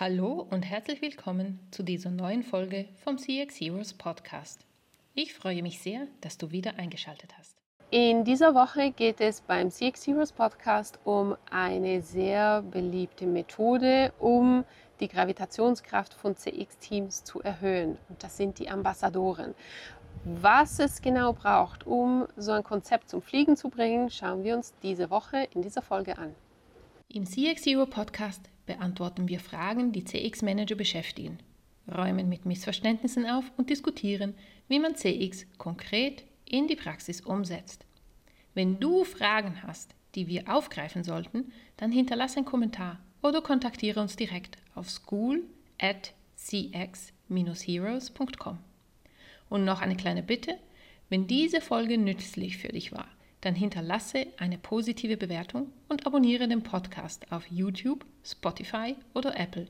Hallo und herzlich willkommen zu dieser neuen Folge vom CX Heroes Podcast. Ich freue mich sehr, dass du wieder eingeschaltet hast. In dieser Woche geht es beim CX Heroes Podcast um eine sehr beliebte Methode, um die Gravitationskraft von CX-Teams zu erhöhen. Und das sind die Ambassadoren. Was es genau braucht, um so ein Konzept zum Fliegen zu bringen, schauen wir uns diese Woche in dieser Folge an. Im CX Hero Podcast beantworten wir Fragen, die CX-Manager beschäftigen, räumen mit Missverständnissen auf und diskutieren, wie man CX konkret in die Praxis umsetzt. Wenn du Fragen hast, die wir aufgreifen sollten, dann hinterlasse einen Kommentar oder kontaktiere uns direkt auf school at cx-heroes.com. Und noch eine kleine Bitte, wenn diese Folge nützlich für dich war, dann hinterlasse eine positive Bewertung und abonniere den Podcast auf YouTube, Spotify oder Apple.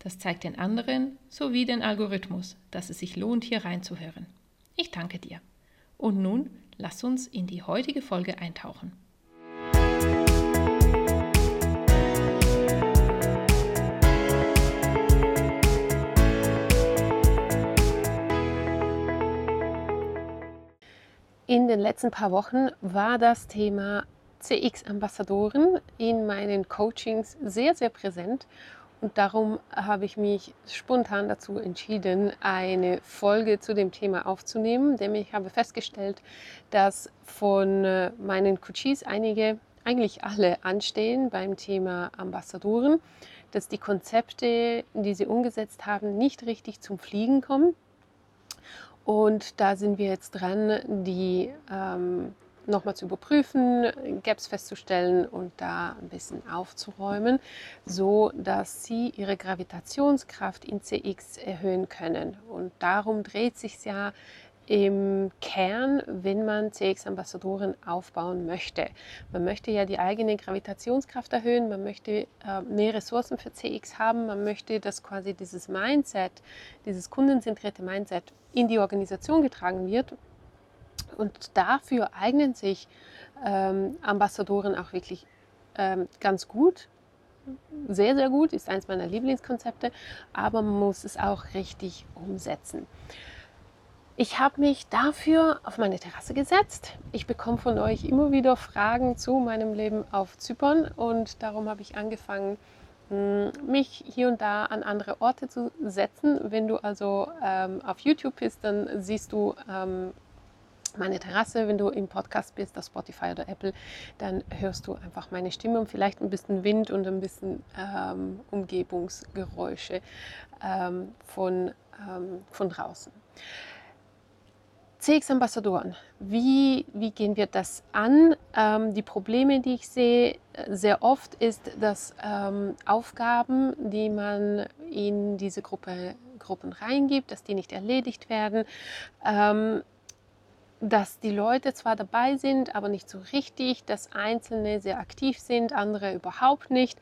Das zeigt den anderen sowie den Algorithmus, dass es sich lohnt, hier reinzuhören. Ich danke dir. Und nun lass uns in die heutige Folge eintauchen. Letzten paar Wochen war das Thema CX-Ambassadoren in meinen Coachings sehr, sehr präsent. Und darum habe ich mich spontan dazu entschieden, eine Folge zu dem Thema aufzunehmen, denn ich habe festgestellt, dass von äh, meinen Coaches einige, eigentlich alle anstehen beim Thema Ambassadoren, dass die Konzepte, die sie umgesetzt haben, nicht richtig zum Fliegen kommen und da sind wir jetzt dran, die ähm, nochmal zu überprüfen, Gaps festzustellen und da ein bisschen aufzuräumen, so dass sie ihre Gravitationskraft in CX erhöhen können. Und darum dreht sich ja im Kern, wenn man CX-Ambassadoren aufbauen möchte. Man möchte ja die eigene Gravitationskraft erhöhen, man möchte äh, mehr Ressourcen für CX haben, man möchte, dass quasi dieses Mindset, dieses kundenzentrierte Mindset in die Organisation getragen wird. Und dafür eignen sich ähm, Ambassadoren auch wirklich ähm, ganz gut. Sehr, sehr gut, ist eines meiner Lieblingskonzepte, aber man muss es auch richtig umsetzen. Ich habe mich dafür auf meine Terrasse gesetzt. Ich bekomme von euch immer wieder Fragen zu meinem Leben auf Zypern und darum habe ich angefangen, hm, mich hier und da an andere Orte zu setzen. Wenn du also ähm, auf YouTube bist, dann siehst du ähm, meine Terrasse. Wenn du im Podcast bist, auf Spotify oder Apple, dann hörst du einfach meine Stimme und vielleicht ein bisschen Wind und ein bisschen ähm, Umgebungsgeräusche ähm, von, ähm, von draußen. CX-Ambassadoren, wie, wie gehen wir das an? Ähm, die Probleme, die ich sehe, äh, sehr oft ist, dass ähm, Aufgaben, die man in diese Gruppe, Gruppen reingibt, dass die nicht erledigt werden. Ähm, dass die Leute zwar dabei sind, aber nicht so richtig, dass Einzelne sehr aktiv sind, andere überhaupt nicht,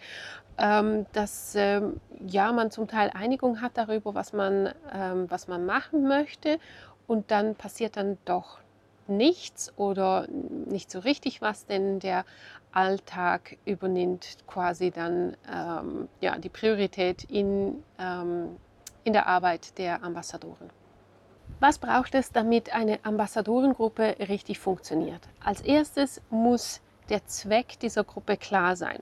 ähm, dass ähm, ja, man zum Teil Einigung hat darüber, was man, ähm, was man machen möchte und dann passiert dann doch nichts oder nicht so richtig was, denn der Alltag übernimmt quasi dann ähm, ja, die Priorität in, ähm, in der Arbeit der Ambassadoren. Was braucht es, damit eine Ambassadorengruppe richtig funktioniert? Als erstes muss der Zweck dieser Gruppe klar sein.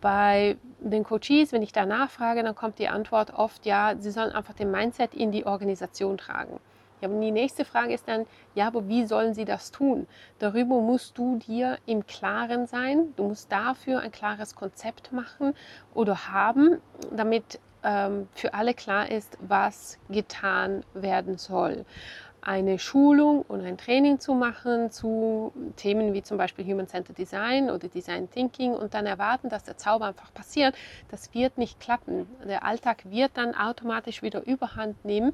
Bei den Coaches, wenn ich da nachfrage, dann kommt die Antwort oft, ja, sie sollen einfach den Mindset in die Organisation tragen. Ja, und die nächste Frage ist dann, ja, aber wie sollen sie das tun? Darüber musst du dir im Klaren sein. Du musst dafür ein klares Konzept machen oder haben, damit ähm, für alle klar ist, was getan werden soll eine Schulung und ein Training zu machen zu Themen wie zum Beispiel Human-Centered Design oder Design Thinking und dann erwarten, dass der Zauber einfach passiert, das wird nicht klappen. Der Alltag wird dann automatisch wieder überhand nehmen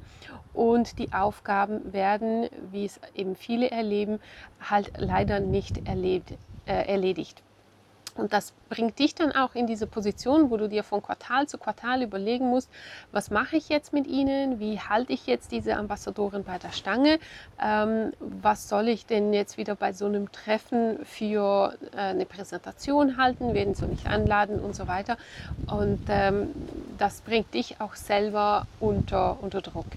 und die Aufgaben werden, wie es eben viele erleben, halt leider nicht erlebt, äh, erledigt. Und das bringt dich dann auch in diese Position, wo du dir von Quartal zu Quartal überlegen musst, was mache ich jetzt mit ihnen, wie halte ich jetzt diese Ambassadoren bei der Stange, ähm, was soll ich denn jetzt wieder bei so einem Treffen für äh, eine Präsentation halten, wen soll ich anladen und so weiter. Und ähm, das bringt dich auch selber unter, unter Druck.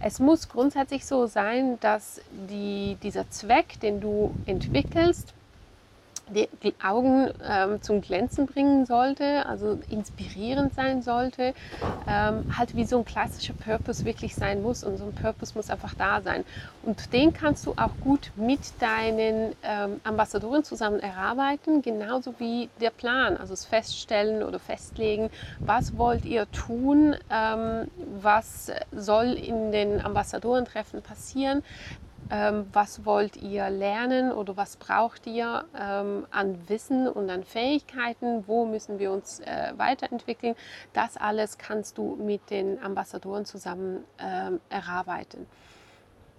Es muss grundsätzlich so sein, dass die, dieser Zweck, den du entwickelst, die, Augen ähm, zum Glänzen bringen sollte, also inspirierend sein sollte, ähm, halt wie so ein klassischer Purpose wirklich sein muss und so ein Purpose muss einfach da sein. Und den kannst du auch gut mit deinen ähm, Ambassadoren zusammen erarbeiten, genauso wie der Plan, also das Feststellen oder Festlegen, was wollt ihr tun, ähm, was soll in den Ambassadorentreffen passieren, ähm, was wollt ihr lernen oder was braucht ihr ähm, an Wissen und an Fähigkeiten, wo müssen wir uns äh, weiterentwickeln. Das alles kannst du mit den Ambassadoren zusammen ähm, erarbeiten.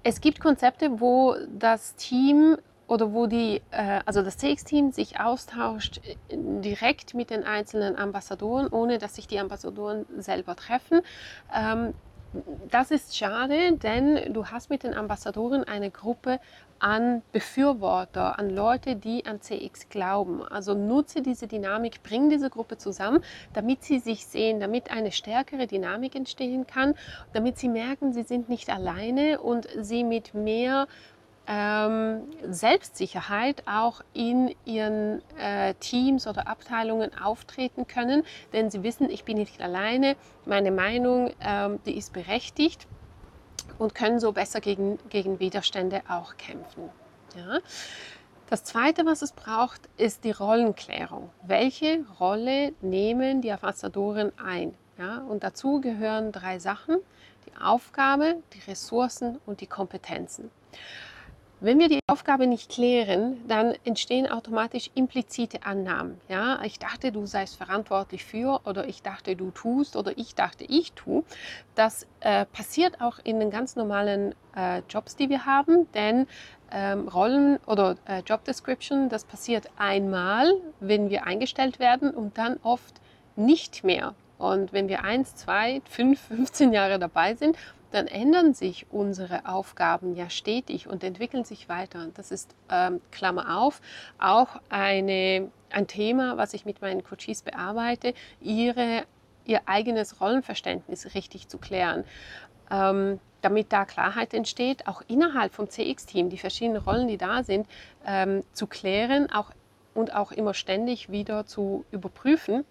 Es gibt Konzepte, wo das Team oder wo die, äh, also das CX-Team sich austauscht äh, direkt mit den einzelnen Ambassadoren, ohne dass sich die Ambassadoren selber treffen. Das ist schade, denn du hast mit den Ambassadoren eine Gruppe an Befürworter, an Leute, die an CX glauben. Also nutze diese Dynamik, bring diese Gruppe zusammen, damit sie sich sehen, damit eine stärkere Dynamik entstehen kann, damit sie merken, sie sind nicht alleine und sie mit mehr ähm, Selbstsicherheit auch in ihren äh, Teams oder Abteilungen auftreten können, denn sie wissen, ich bin nicht alleine, meine Meinung, ähm, die ist berechtigt und können so besser gegen, gegen Widerstände auch kämpfen. Ja. Das Zweite, was es braucht, ist die Rollenklärung. Welche Rolle nehmen die Ambassadoren ein? Ja, und dazu gehören drei Sachen, die Aufgabe, die Ressourcen und die Kompetenzen. Wenn wir die Aufgabe nicht klären, dann entstehen automatisch implizite Annahmen. Ja, ich dachte, du seist verantwortlich für oder ich dachte, du tust oder ich dachte, ich tue. Das äh, passiert auch in den ganz normalen äh, Jobs, die wir haben, denn ähm, Rollen oder äh, Job Description, das passiert einmal, wenn wir eingestellt werden und dann oft nicht mehr. Und wenn wir eins, zwei, fünf, 15 Jahre dabei sind, dann ändern sich unsere Aufgaben ja stetig und entwickeln sich weiter. Das ist, ähm, Klammer auf, auch eine, ein Thema, was ich mit meinen Coaches bearbeite, ihre, ihr eigenes Rollenverständnis richtig zu klären. Ähm, damit da Klarheit entsteht, auch innerhalb vom CX-Team, die verschiedenen Rollen, die da sind, ähm, zu klären auch, und auch immer ständig wieder zu überprüfen,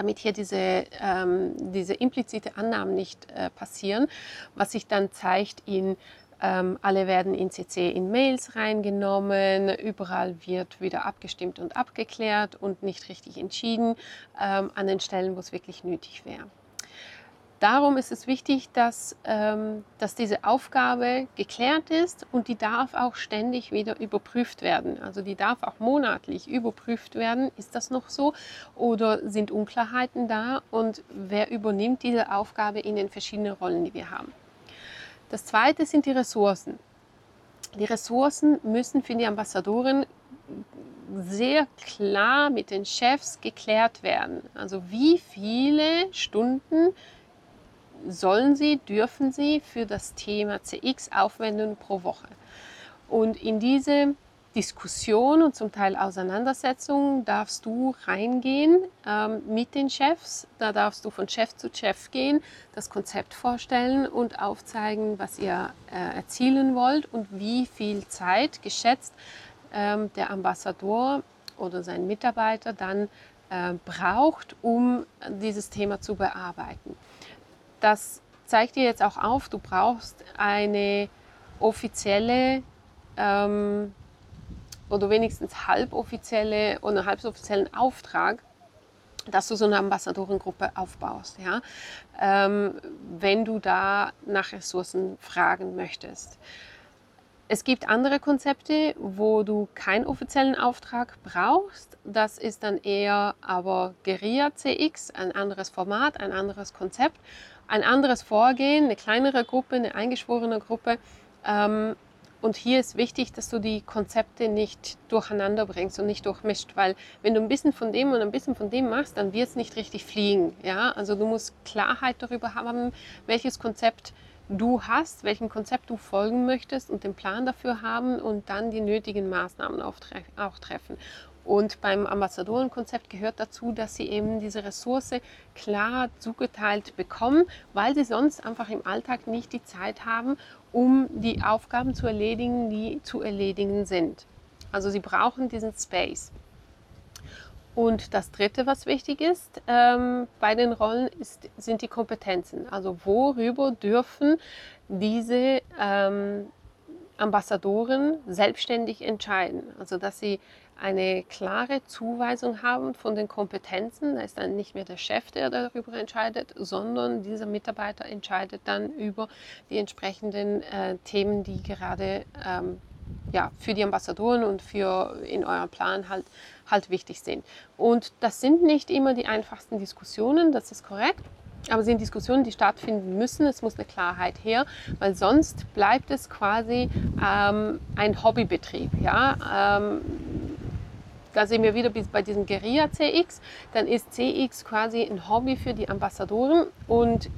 damit hier diese, ähm, diese implizite Annahmen nicht äh, passieren, was sich dann zeigt in ähm, alle werden in CC in Mails reingenommen, überall wird wieder abgestimmt und abgeklärt und nicht richtig entschieden ähm, an den Stellen, wo es wirklich nötig wäre. Darum ist es wichtig, dass, ähm, dass diese Aufgabe geklärt ist und die darf auch ständig wieder überprüft werden. Also die darf auch monatlich überprüft werden. Ist das noch so oder sind Unklarheiten da und wer übernimmt diese Aufgabe in den verschiedenen Rollen, die wir haben. Das zweite sind die Ressourcen. Die Ressourcen müssen für die Ambassadoren sehr klar mit den Chefs geklärt werden. Also wie viele Stunden sollen sie, dürfen sie für das Thema CX aufwenden pro Woche. Und in diese Diskussion und zum Teil Auseinandersetzung darfst du reingehen ähm, mit den Chefs. Da darfst du von Chef zu Chef gehen, das Konzept vorstellen und aufzeigen, was ihr äh, erzielen wollt und wie viel Zeit geschätzt ähm, der Ambassador oder sein Mitarbeiter dann äh, braucht, um dieses Thema zu bearbeiten das zeigt dir jetzt auch auf, du brauchst eine offizielle ähm, oder wenigstens halboffizielle oder halboffiziellen Auftrag, dass du so eine Ambassadorengruppe aufbaust, ja? Ähm, wenn du da nach Ressourcen fragen möchtest. Es gibt andere Konzepte, wo du keinen offiziellen Auftrag brauchst. Das ist dann eher aber Guerilla CX, ein anderes Format, ein anderes Konzept ein anderes Vorgehen, eine kleinere Gruppe, eine eingeschworene Gruppe. Ähm, und hier ist wichtig, dass du die Konzepte nicht durcheinander bringst und nicht durchmischt, weil wenn du ein bisschen von dem und ein bisschen von dem machst, dann wird es nicht richtig fliegen. Ja? Also du musst Klarheit darüber haben, welches Konzept du hast, welchem Konzept du folgen möchtest und den Plan dafür haben und dann die nötigen Maßnahmen auch treffen. Und beim Ambassadorenkonzept gehört dazu, dass sie eben diese Ressource klar zugeteilt bekommen, weil sie sonst einfach im Alltag nicht die Zeit haben, um die Aufgaben zu erledigen, die zu erledigen sind. Also sie brauchen diesen Space. Und das Dritte, was wichtig ist ähm, bei den Rollen, ist, sind die Kompetenzen. Also worüber dürfen diese ähm, Ambassadoren selbstständig entscheiden. Also dass sie eine klare Zuweisung haben von den Kompetenzen. Da ist dann nicht mehr der Chef, der darüber entscheidet, sondern dieser Mitarbeiter entscheidet dann über die entsprechenden äh, Themen, die gerade ähm, ja, für die Ambassadoren und für in eurem Plan halt, halt wichtig sind. Und das sind nicht immer die einfachsten Diskussionen, das ist korrekt. Aber es sind Diskussionen, die stattfinden müssen. Es muss eine Klarheit her, weil sonst bleibt es quasi ähm, ein Hobbybetrieb. Ja? Ähm, da sehen wir wieder bei diesem Guerilla CX. Dann ist CX quasi ein Hobby für die Ambassadoren und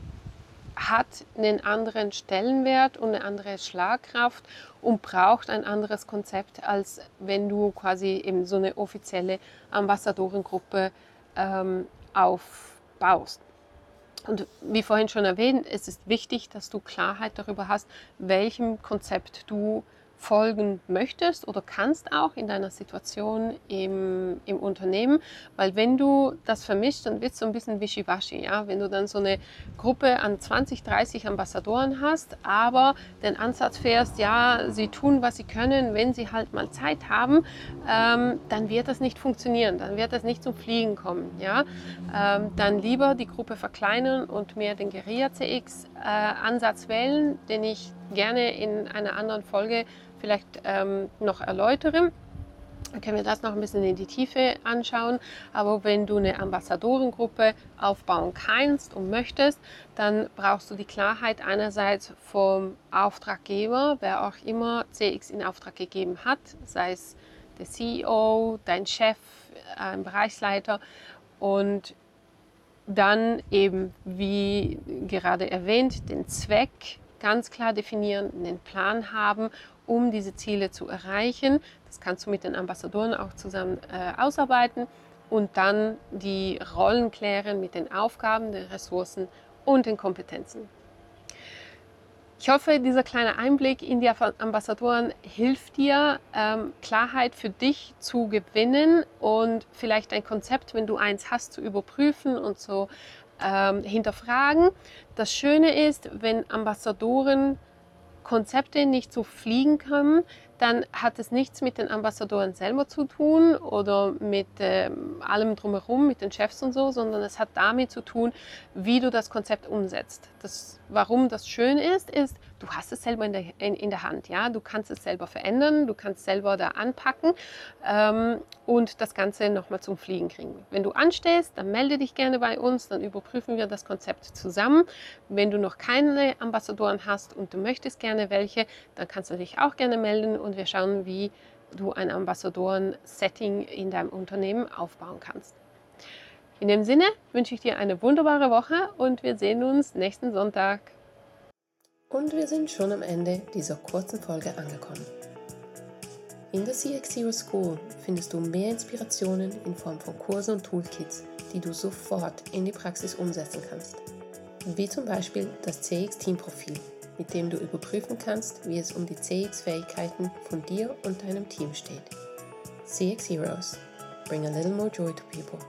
hat einen anderen Stellenwert und eine andere Schlagkraft und braucht ein anderes Konzept, als wenn du quasi eben so eine offizielle Ambassadorengruppe ähm, aufbaust. Und wie vorhin schon erwähnt, es ist wichtig, dass du Klarheit darüber hast, welchem Konzept du folgen möchtest oder kannst auch in deiner Situation im, im Unternehmen, weil wenn du das vermischt, dann wird es so ein bisschen wischiwaschi, ja, wenn du dann so eine Gruppe an 20, 30 Ambassadoren hast, aber den Ansatz fährst, ja, sie tun, was sie können, wenn sie halt mal Zeit haben, ähm, dann wird das nicht funktionieren, dann wird das nicht zum Fliegen kommen, ja, ähm, dann lieber die Gruppe verkleinern und mehr den Guerilla CX äh, Ansatz wählen, den ich gerne in einer anderen Folge vielleicht ähm, noch erläutere. Können wir das noch ein bisschen in die Tiefe anschauen. Aber wenn du eine Ambassadorengruppe aufbauen kannst und möchtest, dann brauchst du die Klarheit einerseits vom Auftraggeber, wer auch immer CX in Auftrag gegeben hat, sei es der CEO, dein Chef, ein Bereichsleiter und dann eben, wie gerade erwähnt, den Zweck ganz klar definieren, einen Plan haben um diese Ziele zu erreichen. Das kannst du mit den Ambassadoren auch zusammen äh, ausarbeiten und dann die Rollen klären mit den Aufgaben, den Ressourcen und den Kompetenzen. Ich hoffe, dieser kleine Einblick in die Ambassadoren hilft dir, ähm, Klarheit für dich zu gewinnen und vielleicht ein Konzept, wenn du eins hast, zu überprüfen und zu ähm, hinterfragen. Das Schöne ist, wenn Ambassadoren Konzepte nicht so fliegen können, dann hat es nichts mit den Ambassadoren selber zu tun oder mit äh, allem drumherum, mit den Chefs und so, sondern es hat damit zu tun, wie du das Konzept umsetzt. Das, warum das schön ist, ist, du hast es selber in der, in, in der Hand. Ja? Du kannst es selber verändern, du kannst selber da anpacken ähm, und das Ganze nochmal zum Fliegen kriegen. Wenn du anstehst, dann melde dich gerne bei uns, dann überprüfen wir das Konzept zusammen. Wenn du noch keine Ambassadoren hast und du möchtest gerne welche, dann kannst du dich auch gerne melden und wir schauen, wie du ein Ambassadoren-Setting in deinem Unternehmen aufbauen kannst. In dem Sinne wünsche ich dir eine wunderbare Woche und wir sehen uns nächsten Sonntag. Und wir sind schon am Ende dieser kurzen Folge angekommen. In der CX Hero School findest du mehr Inspirationen in Form von Kursen und Toolkits, die du sofort in die Praxis umsetzen kannst. Wie zum Beispiel das CX Team Profil mit dem du überprüfen kannst, wie es um die CX-Fähigkeiten von dir und deinem Team steht. CX Heroes. Bring a little more joy to people.